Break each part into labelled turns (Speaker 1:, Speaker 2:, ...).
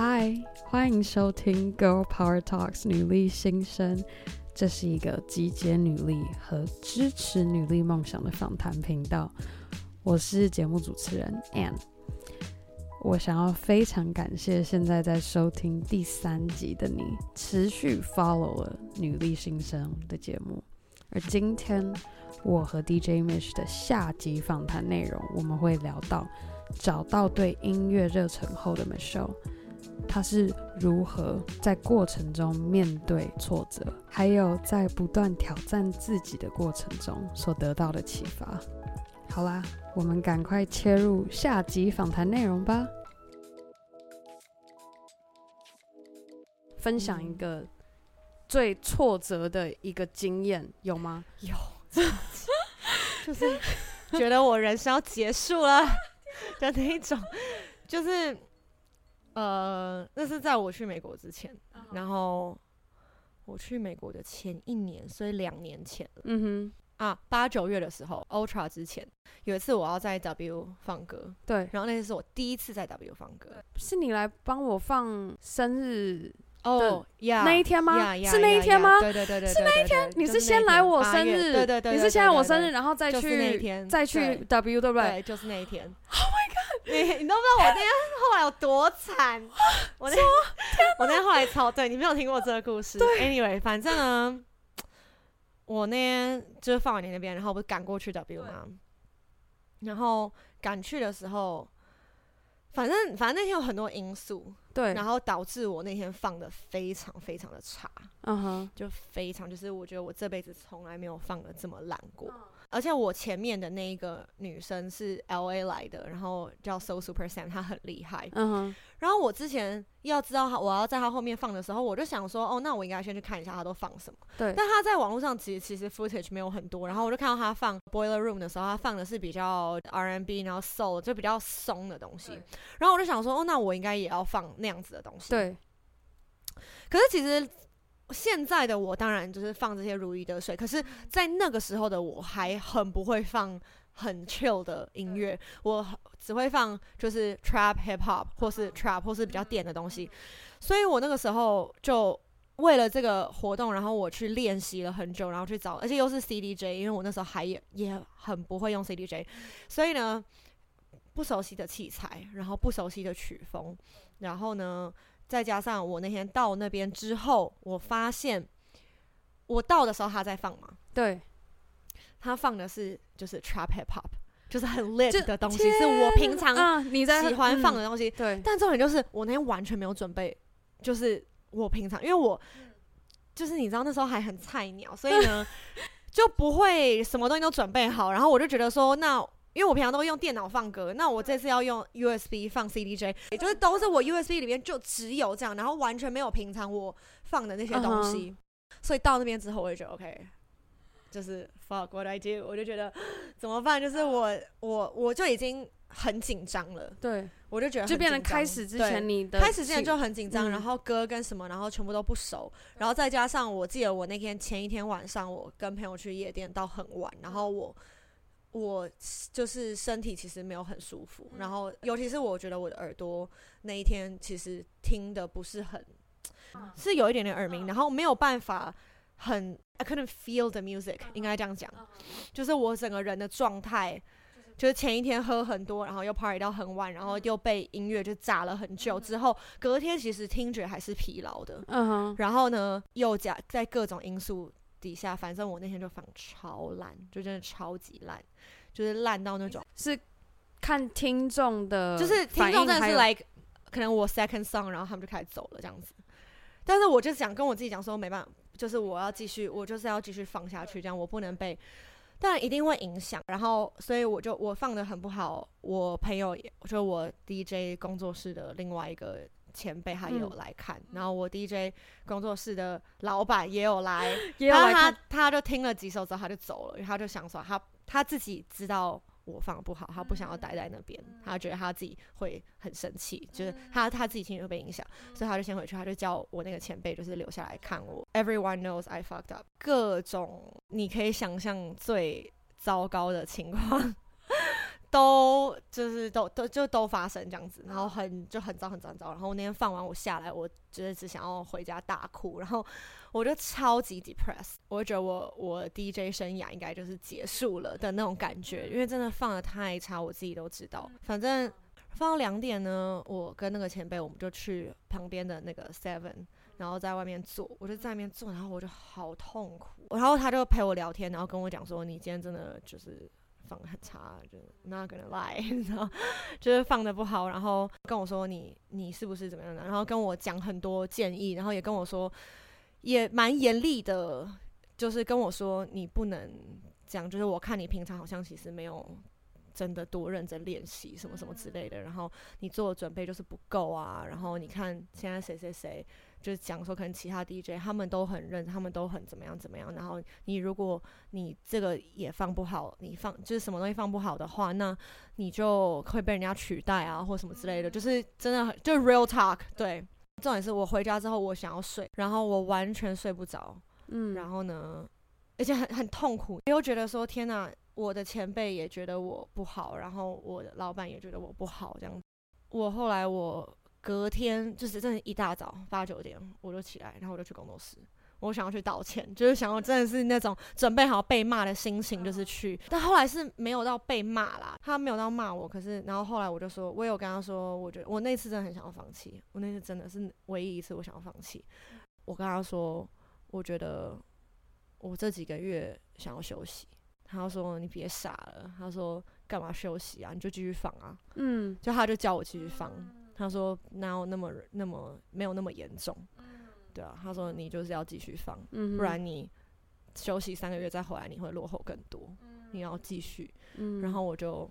Speaker 1: 嗨，欢迎收听 Girl Power Talks 女力新生。这是一个集结女力和支持女力梦想的访谈频道。我是节目主持人 Anne。我想要非常感谢现在在收听第三集的你，持续 follow 了女力新生的节目。而今天我和 DJ Mish 的下集访谈内容，我们会聊到找到对音乐热忱后的 Michelle。他是如何在过程中面对挫折，还有在不断挑战自己的过程中所得到的启发。好啦，我们赶快切入下集访谈内容吧。分享一个最挫折的一个经验，有吗？
Speaker 2: 有，就是觉得我人生要结束了的那一种，就是。呃，那是在我去美国之前，uh. 然后我去美国的前一年，所以两年前嗯哼、mm，hmm. 啊，八九月的时候，Ultra 之前有一次我要在 W 放歌，
Speaker 1: 对，
Speaker 2: 然后那次是我第一次在 W 放歌，
Speaker 1: 是你来帮我放生日。
Speaker 2: 哦，呀，
Speaker 1: 那一天吗？是那一天吗？对对对对，是那一天。你是先来我生日，对对对，你是先来我生日，然后再去，再去 W，对不对？
Speaker 2: 对，就是那一天。
Speaker 1: Oh my god！
Speaker 2: 你你都不知道我那天后来有多惨。我那天我那天后来超，对，你没有听过这个故事。Anyway，反正呢，我那天就是放完你那边，然后不是赶过去 W 吗？然后赶去的时候。反正反正那天有很多因素，
Speaker 1: 对，
Speaker 2: 然后导致我那天放的非常非常的差，嗯哼、uh，huh. 就非常就是我觉得我这辈子从来没有放的这么烂过。Uh. 而且我前面的那一个女生是 L A 来的，然后叫 So Super Sam，她很厉害。嗯哼。然后我之前要知道她，我要在她后面放的时候，我就想说，哦，那我应该先去看一下她都放什么。对。但她在网络上其实其实 footage 没有很多，然后我就看到她放 Boiler Room 的时候，她放的是比较 R N B，然后 Soul 就比较松的东西。然后我就想说，哦，那我应该也要放那样子的东西。对。可是其实。现在的我当然就是放这些如鱼得水，可是，在那个时候的我还很不会放很 chill 的音乐，我只会放就是 trap hip hop 或是 trap 或是比较电的东西，所以我那个时候就为了这个活动，然后我去练习了很久，然后去找，而且又是 CDJ，因为我那时候还也也很不会用 CDJ，所以呢，不熟悉的器材，然后不熟悉的曲风，然后呢。再加上我那天到那边之后，我发现我到的时候他在放嘛，
Speaker 1: 对，
Speaker 2: 他放的是就是 trap hip hop，就是很 lit 的东西，是我平常你在喜欢放的东西。对，但重点就是我那天完全没有准备，就是我平常因为我就是你知道那时候还很菜鸟，所以呢 就不会什么东西都准备好，然后我就觉得说那。因为我平常都会用电脑放歌，那我这次要用 USB 放 CDJ，也就是都是我 USB 里面就只有这样，然后完全没有平常我放的那些东西，uh huh. 所以到那边之后我就觉得 OK，就是 fuck what I do，我就觉得怎么办？就是我我我就已经很紧张了，对，我就觉得就变成开始之前你的开始之前就很紧张，嗯、然后歌跟什么，然后全部都不熟，然后再加上我记得我那天前一天晚上我跟朋友去夜店到很晚，然后我。我就是身体其实没有很舒服，然后尤其是我觉得我的耳朵那一天其实听的不是很，是有一点点耳鸣，然后没有办法很，I couldn't feel the music，应该这样讲，就是我整个人的状态，就是前一天喝很多，然后又 party 到很晚，然后又被音乐就炸了很久之后，隔天其实听觉还是疲劳的，嗯哼，然后呢又加在各种因素。底下，反正我那天就放超烂，就真的超级烂，就是烂到那种。
Speaker 1: 是看听众的，
Speaker 2: 就是听众真的是来，like, 可能我 second song，然后他们就开始走了这样子。但是我就想跟我自己讲说，没办法，就是我要继续，我就是要继续放下去，这样我不能被，但一定会影响。然后，所以我就我放的很不好，我朋友也，就我 DJ 工作室的另外一个。前辈他也有来看，嗯、然后我 DJ 工作室的老板也有来，也有来看，他他就听了几首之后他就走了，因为他就想说他他自己知道我放不好，他不想要待在那边，嗯、他觉得他自己会很生气，就是他他自己听会被影响，嗯、所以他就先回去，他就叫我那个前辈就是留下来看我。Everyone knows I fucked up，各种你可以想象最糟糕的情况都就是都都就都发生这样子，然后很就很糟很糟很糟。然后我那天放完我下来，我就是只想要回家大哭，然后我就超级 depressed，我就觉得我我 DJ 生涯应该就是结束了的那种感觉，因为真的放的太差，我自己都知道。反正放到两点呢，我跟那个前辈我们就去旁边的那个 Seven，然后在外面坐，我就在外面坐，然后我就好痛苦，然后他就陪我聊天，然后跟我讲说，你今天真的就是。放的很差，就 not gonna lie，然后就是放的不好，然后跟我说你你是不是怎么样的，然后跟我讲很多建议，然后也跟我说也蛮严厉的，就是跟我说你不能讲，就是我看你平常好像其实没有真的多认真练习什么什么之类的，然后你做准备就是不够啊，然后你看现在谁谁谁。就是讲说，可能其他 DJ 他们都很认，他们都很怎么样怎么样。然后你如果你这个也放不好，你放就是什么东西放不好的话，那你就会被人家取代啊，或什么之类的。就是真的很，就是 real talk。对，重点是我回家之后，我想要睡，然后我完全睡不着。嗯，然后呢，而且很很痛苦，又觉得说天哪，我的前辈也觉得我不好，然后我的老板也觉得我不好，这样。我后来我。隔天就是真的，一大早八九点我就起来，然后我就去工作室，我想要去道歉，就是想要真的是那种准备好被骂的心情，就是去。但后来是没有到被骂啦，他没有到骂我，可是然后后来我就说，我有跟他说，我觉得我那次真的很想要放弃，我那次真的是唯一一次我想要放弃。我跟他说，我觉得我这几个月想要休息。他说你别傻了，他说干嘛休息啊？你就继续放啊。嗯，就他就叫我继续放。他说：“哪有那么那么没有那么严重，对啊。”他说：“你就是要继续放，嗯、不然你休息三个月再回来，你会落后更多。嗯、你要继续。嗯”然后我就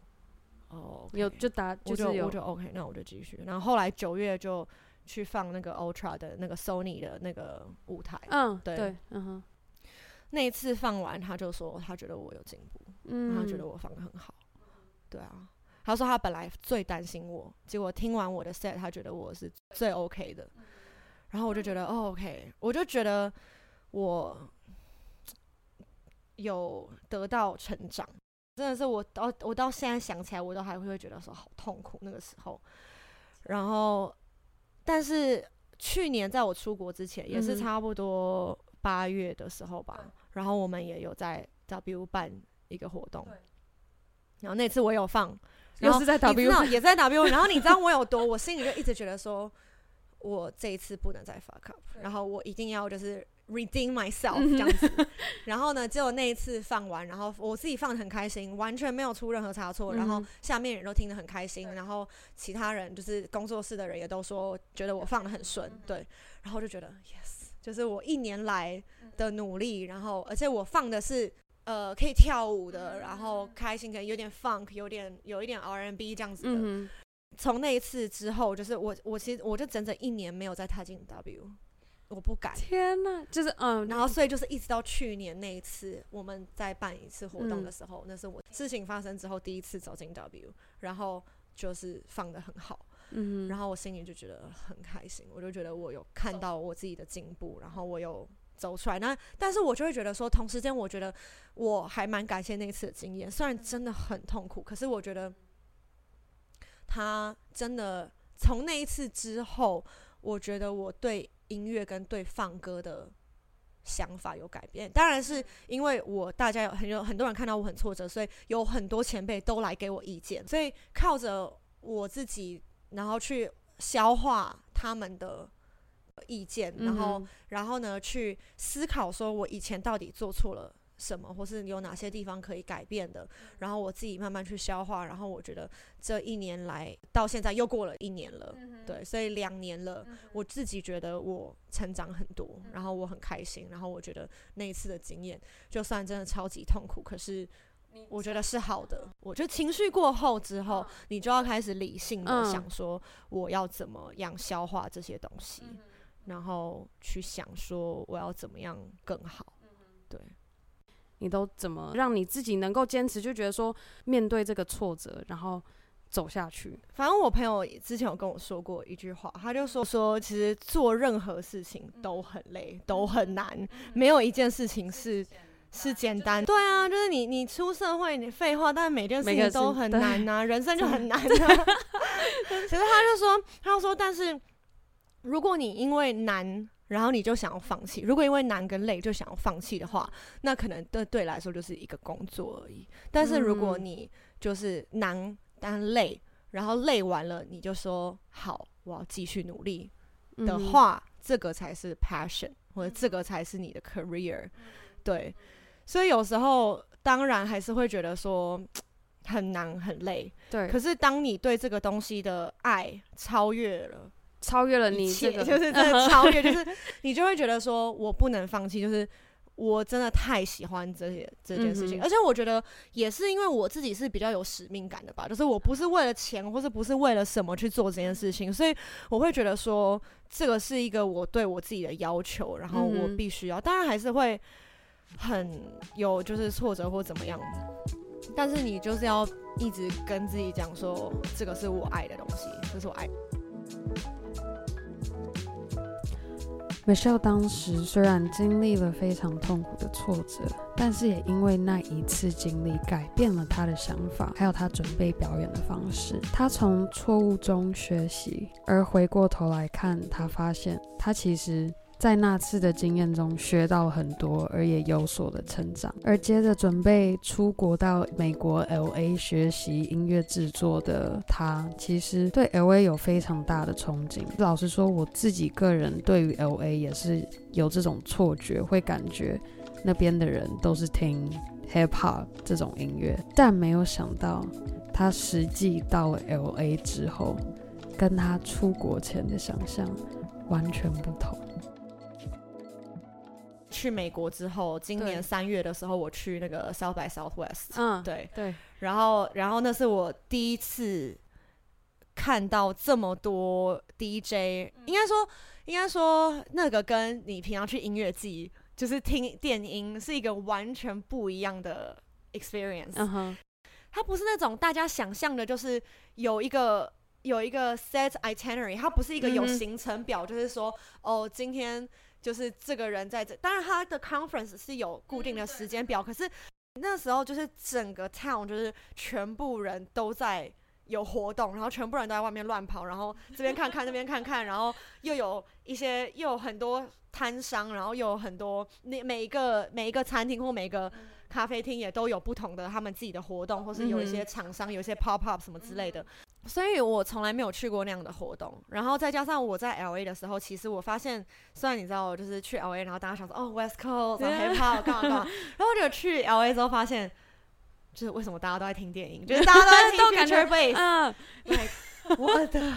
Speaker 2: 哦，okay,
Speaker 1: 有就答，就是有
Speaker 2: 我就，我就 OK，那我就继续。然后后来九月就去放那个 Ultra 的那个 Sony 的那个舞台，嗯，对，对嗯哼。那一次放完，他就说他觉得我有进步，嗯，他觉得我放的很好，对啊。他说他本来最担心我，结果听完我的 set，他觉得我是最 OK 的。然后我就觉得，哦，OK，我就觉得我有得到成长。真的是我到我到现在想起来，我都还会觉得说好痛苦那个时候。然后，但是去年在我出国之前，也是差不多八月的时候吧。然后我们也有在 W 办一个活动，然后那次我有放。又是在 W，也在 W。然后你知道我有多，我心里就一直觉得说，我这一次不能再 fuck up，然后我一定要就是 redeem myself 这样子。然后呢，结果那一次放完，然后我自己放的很开心，完全没有出任何差错。然后下面人都听得很开心，然后其他人就是工作室的人也都说觉得我放的很顺，对。然后就觉得 yes，就是我一年来的努力，然后而且我放的是。呃，可以跳舞的，然后开心，可能有点 funk，有点有一点 R N B 这样子的。从、嗯、那一次之后，就是我我其实我就整整一年没有再踏进 W，我不敢。
Speaker 1: 天哪，就是嗯，
Speaker 2: 然后所以就是一直到去年那一次，我们在办一次活动的时候，嗯、那是我事情发生之后第一次走进 W，然后就是放的很好，嗯哼，然后我心里就觉得很开心，我就觉得我有看到我自己的进步，然后我有。走出来，那但是我就会觉得说，同时间我觉得我还蛮感谢那次的经验，虽然真的很痛苦，可是我觉得他真的从那一次之后，我觉得我对音乐跟对放歌的想法有改变。当然是因为我大家有很有很多人看到我很挫折，所以有很多前辈都来给我意见，所以靠着我自己，然后去消化他们的。意见，然后，然后呢，去思考说，我以前到底做错了什么，或是有哪些地方可以改变的，然后我自己慢慢去消化。然后我觉得这一年来到现在又过了一年了，对，所以两年了，我自己觉得我成长很多，然后我很开心。然后我觉得那一次的经验，就算真的超级痛苦，可是我觉得是好的。我觉得情绪过后之后，你就要开始理性的想说，我要怎么样消化这些东西。然后去想说我要怎么样更好，对，
Speaker 1: 你都怎么让你自己能够坚持？就觉得说面对这个挫折，然后走下去。
Speaker 2: 反正我朋友之前有跟我说过一句话，他就说说其实做任何事情都很累，都很难，没有一件事情是是简单。对啊，就是你你出社会，你废话，但是每件事情都很难呐、啊，人生就很难、啊。其实他就说，他就说，但是如果你因为难，然后你就想要放弃，如果因为难跟累就想要放弃的话，那可能对对来说就是一个工作而已。但是如果你就是难但累，然后累完了你就说好，我要继续努力的话，嗯、这个才是 passion，或者这个才是你的 career。对，所以有时候当然还是会觉得说很难很累。对，可是当你对这个东西的爱超越了。
Speaker 1: 超越了你，这个，
Speaker 2: 就是真的 超越，就是你就会觉得说，我不能放弃，就是我真的太喜欢这些这件事情，而且我觉得也是因为我自己是比较有使命感的吧，就是我不是为了钱，或是不是为了什么去做这件事情，所以我会觉得说，这个是一个我对我自己的要求，然后我必须要，当然还是会很有就是挫折或怎么样，但是你就是要一直跟自己讲说，这个是我爱的东西，这是我爱。
Speaker 1: Michelle 当时虽然经历了非常痛苦的挫折，但是也因为那一次经历改变了她的想法，还有她准备表演的方式。她从错误中学习，而回过头来看，她发现她其实。在那次的经验中学到很多，而也有所的成长。而接着准备出国到美国 LA 学习音乐制作的他，其实对 LA 有非常大的憧憬。老实说，我自己个人对于 LA 也是有这种错觉，会感觉那边的人都是听 hip hop 这种音乐，但没有想到他实际到了 LA 之后，跟他出国前的想象完全不同。
Speaker 2: 去美国之后，今年三月的时候，我去那个 South by Southwest，嗯，对对，然后然后那是我第一次看到这么多 DJ，应该说应该说那个跟你平常去音乐季就是听电音是一个完全不一样的 experience，嗯哼，它不是那种大家想象的，就是有一个有一个 set itinerary，它不是一个有行程表，就是说哦今天。就是这个人在这，当然他的 conference 是有固定的时间表，可是那时候就是整个 town 就是全部人都在有活动，然后全部人都在外面乱跑，然后这边看看那边看看，然后又有一些又有很多摊商，然后又有很多那每一个每一个餐厅或每一个咖啡厅也都有不同的他们自己的活动，或是有一些厂商有一些 pop up 什么之类的。所以我从来没有去过那样的活动，然后再加上我在 LA 的时候，其实我发现，虽然你知道，我就是去 LA，然后大家想说，哦，West Coast，然后 Hip Hop，干嘛干嘛，然后我就去 LA 之后发现，就是为什么大家都在听电影，就是大家都在听 Future Bass，嗯，对，我的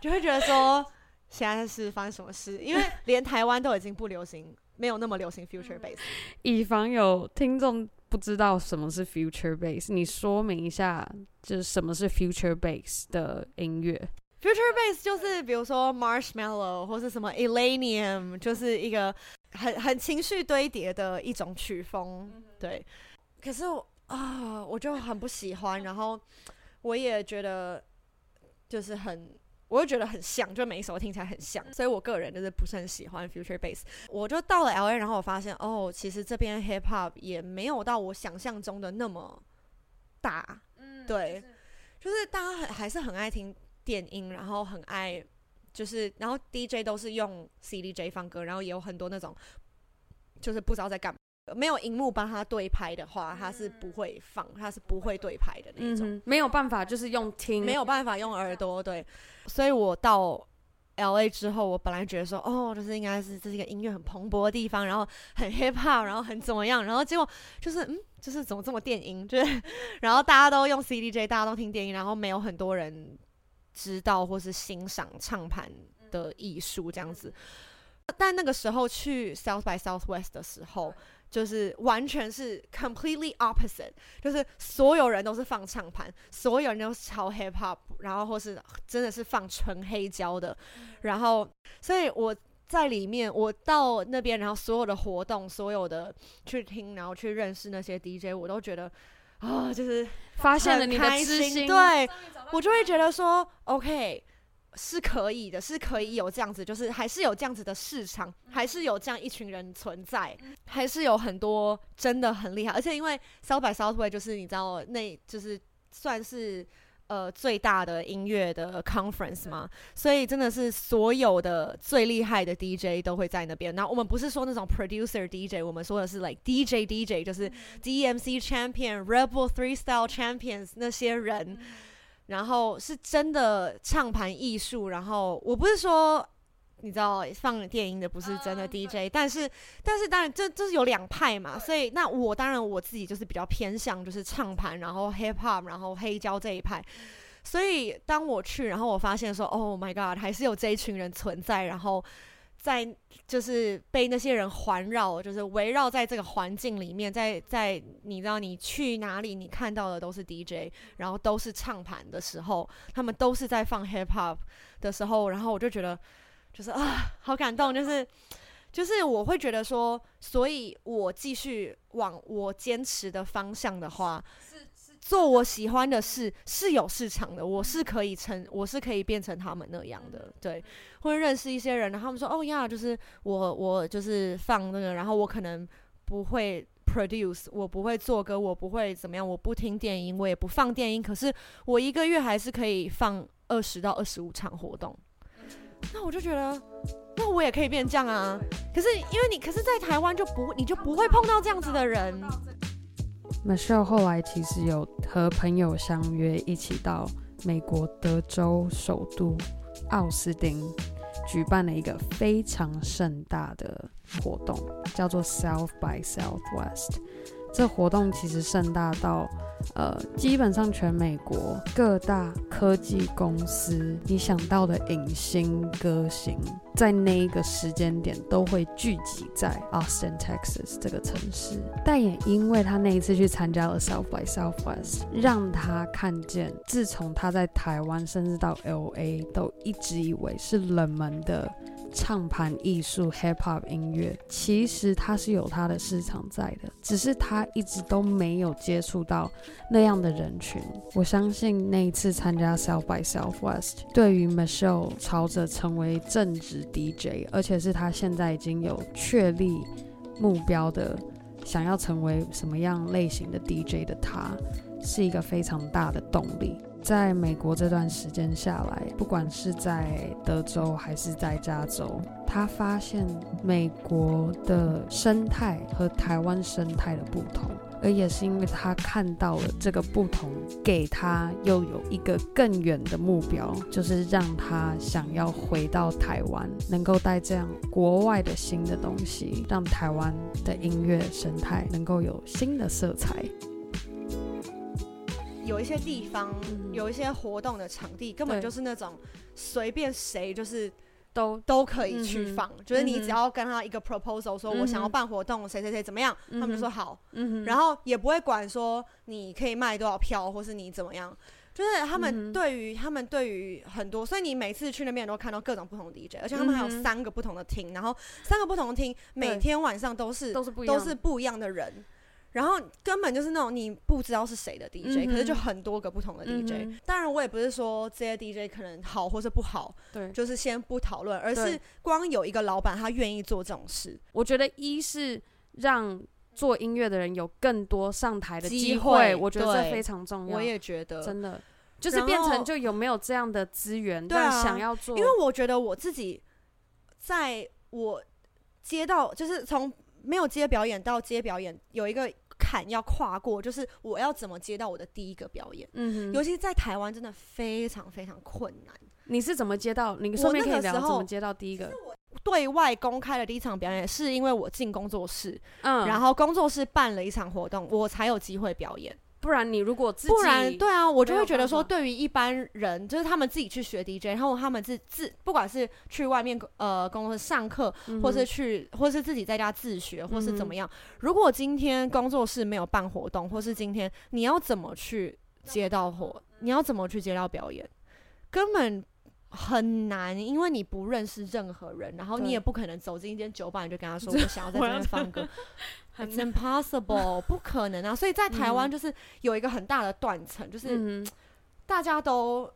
Speaker 2: 就会觉得说，现在是发生什么事？因为连台湾都已经不流行，没有那么流行 Future Bass，
Speaker 1: 以防有听众。不知道什么是 future bass，你说明一下，就是什么是 future bass 的音乐
Speaker 2: ？future bass 就是比如说 Marshmallow 或是什么 Elanium，就是一个很很情绪堆叠的一种曲风。对，可是我啊，我就很不喜欢，然后我也觉得就是很。我就觉得很像，就每一首听起来很像，所以我个人就是不是很喜欢 future bass。我就到了 LA，然后我发现哦，其实这边 hip hop 也没有到我想象中的那么大。嗯，对，就是大家很还是很爱听电音，然后很爱就是，然后 DJ 都是用 CDJ 放歌，然后也有很多那种就是不知道在干嘛。没有荧幕帮他对拍的话，他是不会放，他是不会对拍的那种。
Speaker 1: 嗯，没有办法，就是用听，
Speaker 2: 没有办法用耳朵。对，所以我到 LA 之后，我本来觉得说，哦，就是应该是这是一个音乐很蓬勃的地方，然后很 hip hop，然后很怎么样，然后结果就是，嗯，就是怎么这么电音？就是，然后大家都用 CDJ，大家都听电音，然后没有很多人知道或是欣赏唱盘的艺术这样子。但那个时候去 South by Southwest 的时候。就是完全是 completely opposite，就是所有人都是放唱盘，所有人都是超 hip hop，然后或是真的是放纯黑胶的，然后所以我在里面，我到那边，然后所有的活动，所有的去听，然后去认识那些 DJ，我都觉得啊，就是
Speaker 1: 发现了你的知心，
Speaker 2: 对，我就会觉得说，OK。是可以的，是可以有这样子，就是还是有这样子的市场，还是有这样一群人存在，还是有很多真的很厉害，而且因为 South by Southwest 就是你知道，那就是算是呃最大的音乐的 conference 嘛，所以真的是所有的最厉害的 DJ 都会在那边。那我们不是说那种 producer DJ，我们说的是 like DJ DJ，就是 DMC champion、Rebel Three Style champions 那些人。然后是真的唱盘艺术，然后我不是说你知道放电音的不是真的 DJ，但是但是当然这这是有两派嘛，所以那我当然我自己就是比较偏向就是唱盘，然后 hip hop，然后黑胶这一派，所以当我去，然后我发现说，Oh my God，还是有这一群人存在，然后。在就是被那些人环绕，就是围绕在这个环境里面，在在你知道你去哪里，你看到的都是 DJ，然后都是唱盘的时候，他们都是在放 hip hop 的时候，然后我就觉得就是啊，好感动，就是就是我会觉得说，所以我继续往我坚持的方向的话。做我喜欢的事是有市场的，我是可以成，我是可以变成他们那样的，对，会认识一些人，然后他们说，哦呀，就是我我就是放那个，然后我可能不会 produce，我不会做歌，我不会怎么样，我不听电音，我也不放电音，可是我一个月还是可以放二十到二十五场活动，那我就觉得，那我也可以变这样啊，可是因为你，可是在台湾就不，你就不会碰到这样子的人。
Speaker 1: Michelle 后来其实有和朋友相约一起到美国德州首都奥斯汀举办了一个非常盛大的活动，叫做 South by Southwest。这活动其实盛大到，呃，基本上全美国各大科技公司，你想到的影星、歌星，在那一个时间点都会聚集在 Austin, Texas 这个城市。但也因为他那一次去参加了 South by Southwest，让他看见，自从他在台湾，甚至到 LA，都一直以为是冷门的。唱盘艺术 hip hop 音乐，其实它是有它的市场在的，只是他一直都没有接触到那样的人群。我相信那一次参加 South by Southwest，对于 Michelle 朝着成为正职 DJ，而且是他现在已经有确立目标的，想要成为什么样类型的 DJ 的他，是一个非常大的动力。在美国这段时间下来，不管是在德州还是在加州，他发现美国的生态和台湾生态的不同，而也是因为他看到了这个不同，给他又有一个更远的目标，就是让他想要回到台湾，能够带这样国外的新的东西，让台湾的音乐生态能够有新的色彩。
Speaker 2: 有一些地方，有一些活动的场地，根本就是那种随便谁就是都都可以去放，就是你只要跟他一个 proposal，说我想要办活动，谁谁谁怎么样，他们就说好，然后也不会管说你可以卖多少票，或是你怎么样，就是他们对于他们对于很多，所以你每次去那边都看到各种不同的 DJ，而且他们还有三个不同的厅，然后三个不同的厅每天晚上都是都是不都是不一样的人。然后根本就是那种你不知道是谁的 DJ，、嗯、可是就很多个不同的 DJ、嗯。当然我也不是说这些 DJ 可能好或是不好，对，就是先不讨论，而是光有一个老板他愿意做这种事。
Speaker 1: 我觉得一是让做音乐的人有更多上台的机会，我觉得这非常重要。
Speaker 2: 我也觉得，
Speaker 1: 真的就是变成就有没有这样的资源，对啊，想要做。
Speaker 2: 因为我觉得我自己在我接到就是从没有接表演到接表演有一个。坎要跨过，就是我要怎么接到我的第一个表演？嗯，尤其在台湾真的非常非常困难。
Speaker 1: 你是怎么接到？你说明可以聊怎么接到第一个？
Speaker 2: 我对外公开的第一场表演，是因为我进工作室，嗯，然后工作室办了一场活动，我才有机会表演。
Speaker 1: 不然你如果自己
Speaker 2: 不然对啊，我就会觉得说，对于一般人，就是他们自己去学 DJ，然后他们自自不管是去外面呃公司上课，或是去，或是自己在家自学，或是怎么样。如果今天工作室没有办活动，或是今天你要怎么去接到活，你要怎么去接到表演，根本很难，因为你不认识任何人，然后你也不可能走进一间酒吧，你就跟他说我想要在这边放歌。It's impossible，不可能啊！所以在台湾就是有一个很大的断层，嗯、就是大家都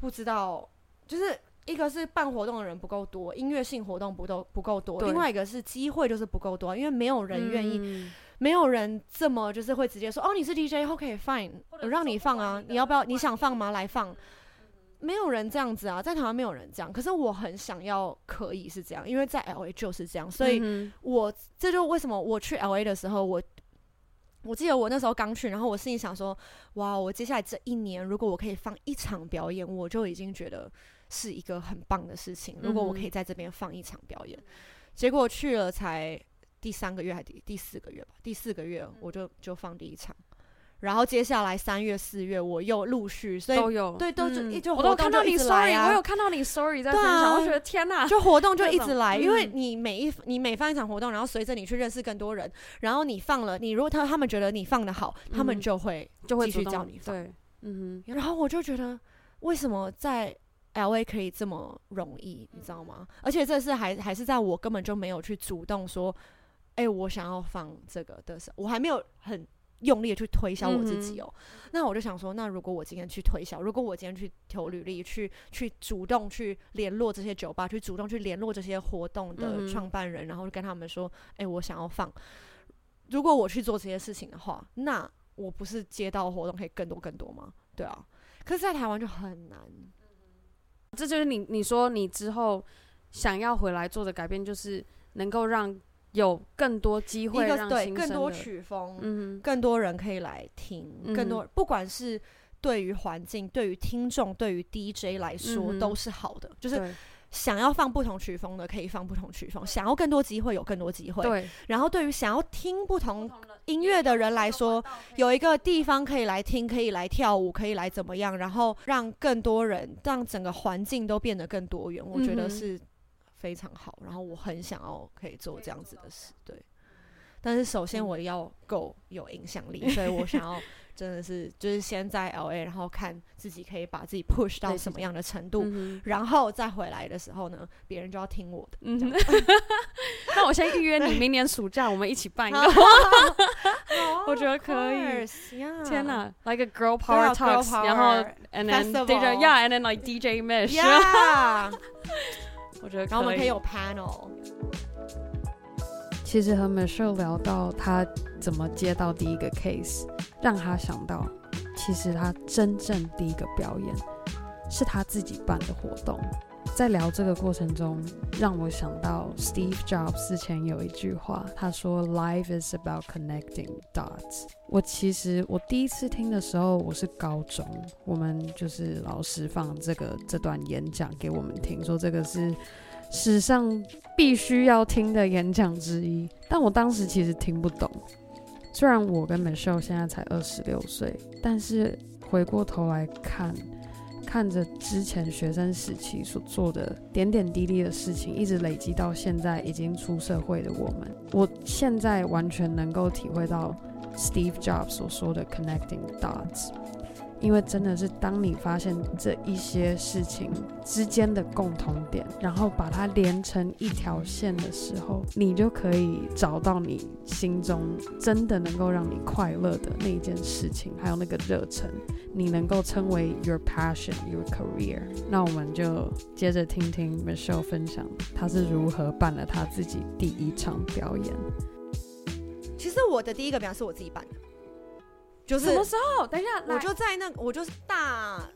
Speaker 2: 不知道，就是一个是办活动的人不够多，音乐性活动不都不够多，另外一个是机会就是不够多，因为没有人愿意。嗯没有人这么就是会直接说哦，你是 DJ，OK fine，我让你放啊，你要不要？你想放吗？来放。没有人这样子啊，在台湾没有人这样。可是我很想要可以是这样，因为在 LA 就是这样。所以我这就为什么我去 LA 的时候，我我记得我那时候刚去，然后我心里想说，哇，我接下来这一年如果我可以放一场表演，我就已经觉得是一个很棒的事情。如果我可以在这边放一场表演，结果去了才。第三个月还第第四个月吧，第四个月我就就放第一场，然后接下来三月四月我又陆续，所以
Speaker 1: 都有。
Speaker 2: 对都就、嗯、就
Speaker 1: 我都看到你 story，我有看到你 story 在分享，啊、我觉得天哪，
Speaker 2: 就活动就一直来，因为你每一你每放一场活动，然后随着你去认识更多人，然后你放了，你如果他他们觉得你放的好，嗯、他们就会就会继续叫你放，
Speaker 1: 对，嗯哼，
Speaker 2: 然后我就觉得为什么在 LA 可以这么容易，你知道吗？而且这是还还是在我根本就没有去主动说。哎、欸，我想要放这个的时候，我还没有很用力的去推销我自己哦。嗯、那我就想说，那如果我今天去推销，如果我今天去投履历，去去主动去联络这些酒吧，去主动去联络这些活动的创办人，嗯、然后就跟他们说，哎、欸，我想要放。如果我去做这些事情的话，那我不是接到活动可以更多更多吗？对啊。可是，在台湾就很难。
Speaker 1: 这就是你你说你之后想要回来做的改变，就是能够让。有更多机会让
Speaker 2: 对更多曲风，嗯，更多人可以来听，嗯、更多不管是对于环境、对于听众、对于 DJ 来说、嗯、都是好的。就是想要放不同曲风的可以放不同曲风，想要更多机会有更多机会。对，然后对于想要听不同音乐的人来说，有一个地方可以来听，可以来跳舞，可以来怎么样，然后让更多人让整个环境都变得更多元。我觉得是。非常好，然后我很想要可以做这样子的事，对。但是首先我要够有影响力，所以我想要 真的是就是先在 LA，然后看自己可以把自己 push 到什么样的程度，然后再回来的时候呢，别人就要听我的。
Speaker 1: 那我先预约你，明年暑假我们一起办一个，我觉得可以。天哪，like a girl power talks，然后 and then DJ yeah，and then like DJ Mish。我觉得，然后我们可以有 panel。其实和 Michelle 聊到他怎么接到第一个 case，让他想到，其实他真正第一个表演是他自己办的活动。在聊这个过程中，让我想到 Steve Jobs 之前有一句话，他说：“Life is about connecting dots。”我其实我第一次听的时候，我是高中，我们就是老师放这个这段演讲给我们听，说这个是史上必须要听的演讲之一。但我当时其实听不懂，虽然我跟 Michelle 现在才二十六岁，但是回过头来看。看着之前学生时期所做的点点滴滴的事情，一直累积到现在已经出社会的我们，我现在完全能够体会到 Steve Jobs 所说的 connecting dots。因为真的是，当你发现这一些事情之间的共同点，然后把它连成一条线的时候，你就可以找到你心中真的能够让你快乐的那一件事情，还有那个热忱，你能够称为 your passion, your career。那我们就接着听听 Michelle 分享，她是如何办了她自己第一场表演。
Speaker 2: 其实我的第一个表演是我自己办的。就是
Speaker 1: 什么时候？等一下，
Speaker 2: 我就在那，我就是大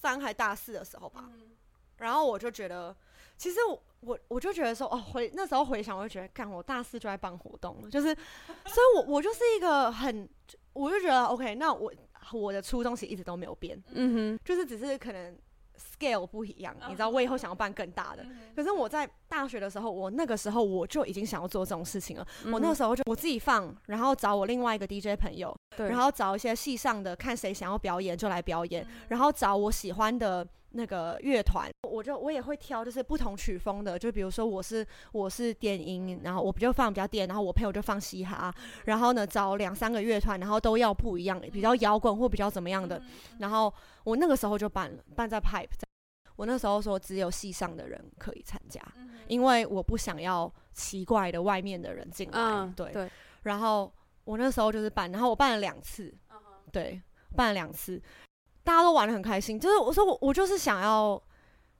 Speaker 2: 三还大四的时候吧。嗯、然后我就觉得，其实我我我就觉得说，哦，回那时候回想，我就觉得，干，我大四就在办活动了，就是，所以我我就是一个很，我就觉得，OK，那我我的初衷其实一直都没有变，嗯哼，就是只是可能。Scale 不一样，你知道，我以后想要办更大的。Uh. 可是我在大学的时候，我那个时候我就已经想要做这种事情了。Uh. 我那个时候就我自己放，然后找我另外一个 DJ 朋友，对然后找一些戏上的，看谁想要表演就来表演，uh. 然后找我喜欢的。那个乐团，我就我也会挑，就是不同曲风的，就比如说我是我是电音，然后我不就放比较电，然后我朋友就放嘻哈，然后呢找两三个乐团，然后都要不一样，比较摇滚或比较怎么样的，然后我那个时候就办了，办在 Pipe，在我那时候说只有系上的人可以参加，因为我不想要奇怪的外面的人进来，嗯、对，对，然后我那时候就是办，然后我办了两次，对，办了两次。大家都玩的很开心，就是我说我我就是想要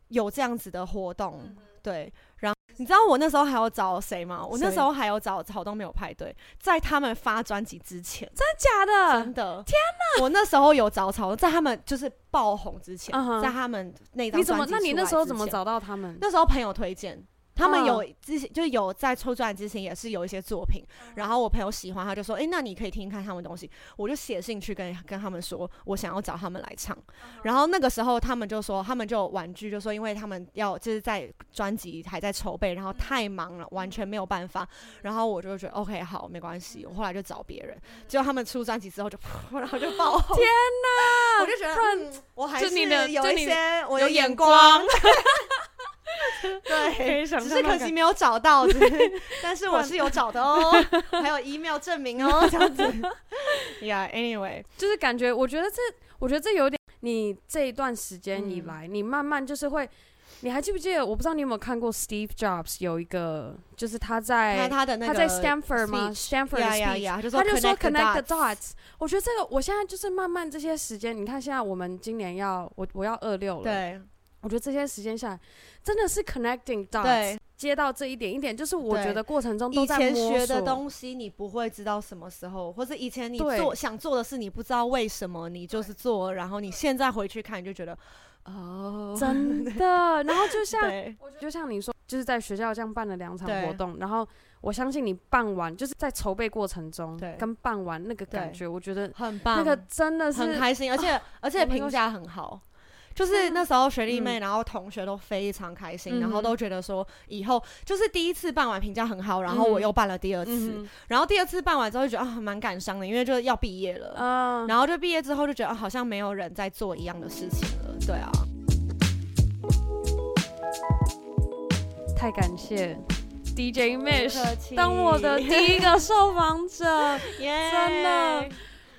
Speaker 2: 有这样子的活动，嗯、对。然后你知道我那时候还有找谁吗？我那时候还有找草东没有派对，在他们发专辑之前，
Speaker 3: 真的假的？
Speaker 2: 真的！
Speaker 3: 天哪！
Speaker 2: 我那时候有找草东，在他们就是爆红之前，uh huh、在他们那你怎么？
Speaker 3: 那你那时候怎么找到他们？
Speaker 2: 那时候朋友推荐。他们有之前就有在出专辑之前也是有一些作品，然后我朋友喜欢，他就说：“哎，那你可以听听看他们东西。”我就写信去跟跟他们说，我想要找他们来唱。然后那个时候他们就说，他们就婉拒，就说因为他们要就是在专辑还在筹备，然后太忙了，完全没有办法。然后我就觉得 OK 好，没关系。我后来就找别人，结果他们出专辑之后就，然后就爆红。
Speaker 3: 天哪！
Speaker 2: 我就觉得，嗯，我还是有一些我
Speaker 3: 有眼光。
Speaker 2: 对，只是可惜没有找到，但是我是有找的哦，还有 email 证明哦，这样子。Yeah，anyway，
Speaker 3: 就是感觉，我觉得这，我觉得这有点，你这一段时间以来，你慢慢就是会，你还记不记得？我不知道你有没有看过 Steve Jobs 有一个，就是他在
Speaker 2: 他的那个
Speaker 3: 他在 Stanford 吗？Stanford 的 speech，他就说 connect the dots。我觉得这个，我现在就是慢慢这些时间，你看现在我们今年要我我要二六了，
Speaker 2: 对。
Speaker 3: 我觉得这些时间下来，真的是 connecting dots，接到这一点一点，就是我觉得过程中都在。
Speaker 2: 以前学的东西，你不会知道什么时候，或者以前你做想做的事，你不知道为什么你就是做，然后你现在回去看，你就觉得，哦，
Speaker 3: 真的。然后就像，就像你说，就是在学校这样办了两场活动，然后我相信你办完，就是在筹备过程中，对。跟办完那个感觉，我觉得
Speaker 2: 很棒，
Speaker 3: 那个真的是
Speaker 2: 很开心，而且、啊、而且评价很好。就是那时候学弟妹，然后同学都非常开心，然后都觉得说以后就是第一次办完评价很好，然后我又办了第二次，然后第二次办完之后就觉得啊蛮感伤的，因为就要毕业了，然后就毕业之后就觉得好像没有人在做一样的事情了，对啊。
Speaker 3: 太感谢 DJ Mish 当我的第一个受访者，真的。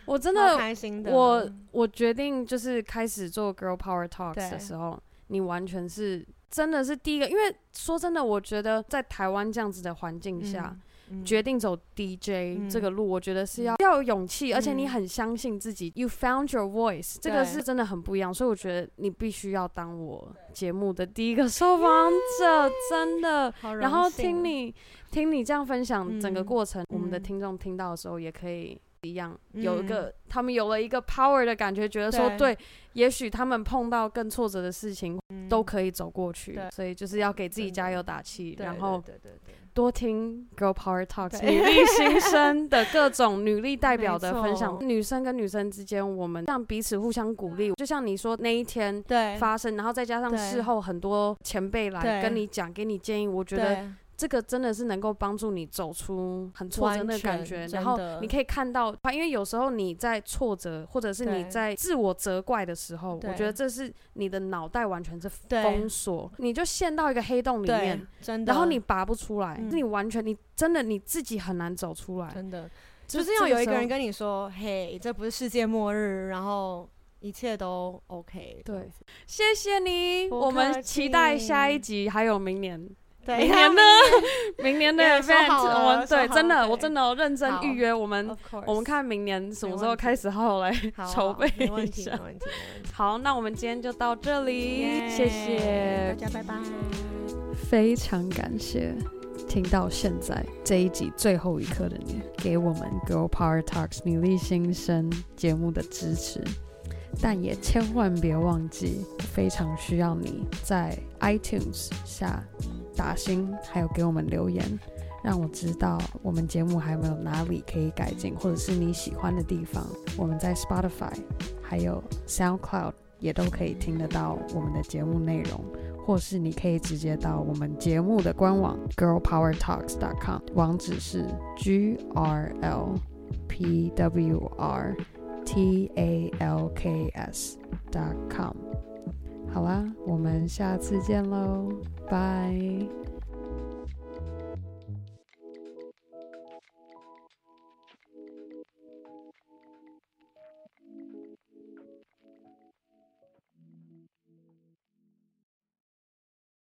Speaker 3: 我真的，开心的。我我决定就是开始做 Girl Power Talks 的时候，你完全是真的是第一个，因为说真的，我觉得在台湾这样子的环境下，嗯嗯、决定走 DJ 这个路，我觉得是要、嗯、要有勇气，而且你很相信自己。嗯、You found your voice，这个是真的很不一样，所以我觉得你必须要当我节目的第一个受访者，真的。然后听你听你这样分享整个过程，嗯、我们的听众听到的时候也可以。一样有一个，嗯、他们有了一个 power 的感觉，觉得说对，对也许他们碰到更挫折的事情，嗯、都可以走过去。所以就是要给自己加油打气，然后多听 Girl Power Talks 女力新生的各种女力代表的分享。女生跟女生之间，我们让彼此互相鼓励。就像你说那一天对。发生，然后再加上事后很多前辈来跟你讲，给你建议，我觉得。这个真的是能够帮助你走出很挫折的感觉，然后你可以看到，因为有时候你在挫折或者是你在自我责怪的时候，我觉得这是你的脑袋完全是封锁，你就陷到一个黑洞里面，然后你拔不出来，你完全你真的你自己很难走出来，真的，就是要有一个人跟你说，嘿，这不是世界末日，然后一切都 OK。对，谢谢你，我们期待下一集，还有明年。明年呢？明年 的 event，我们对，真的，我真的认真预约我们，我们看明年什么时候开始好好来 筹备一下。好，那我们今天就到这里，谢谢大家，拜拜。非常感谢听到现在这一集最后一刻的你，给我们 Girl Power Talks 女力新生节目的支持，但也千万别忘记，非常需要你在 iTunes 下。打星，还有给我们留言，让我知道我们节目还有没有哪里可以改进，或者是你喜欢的地方。我们在 Spotify 还有 SoundCloud 也都可以听得到我们的节目内容，或是你可以直接到我们节目的官网 girlpowertalks.com，网址是 g r l p w r t a l k s dot com。好啦，我们下次见喽，拜。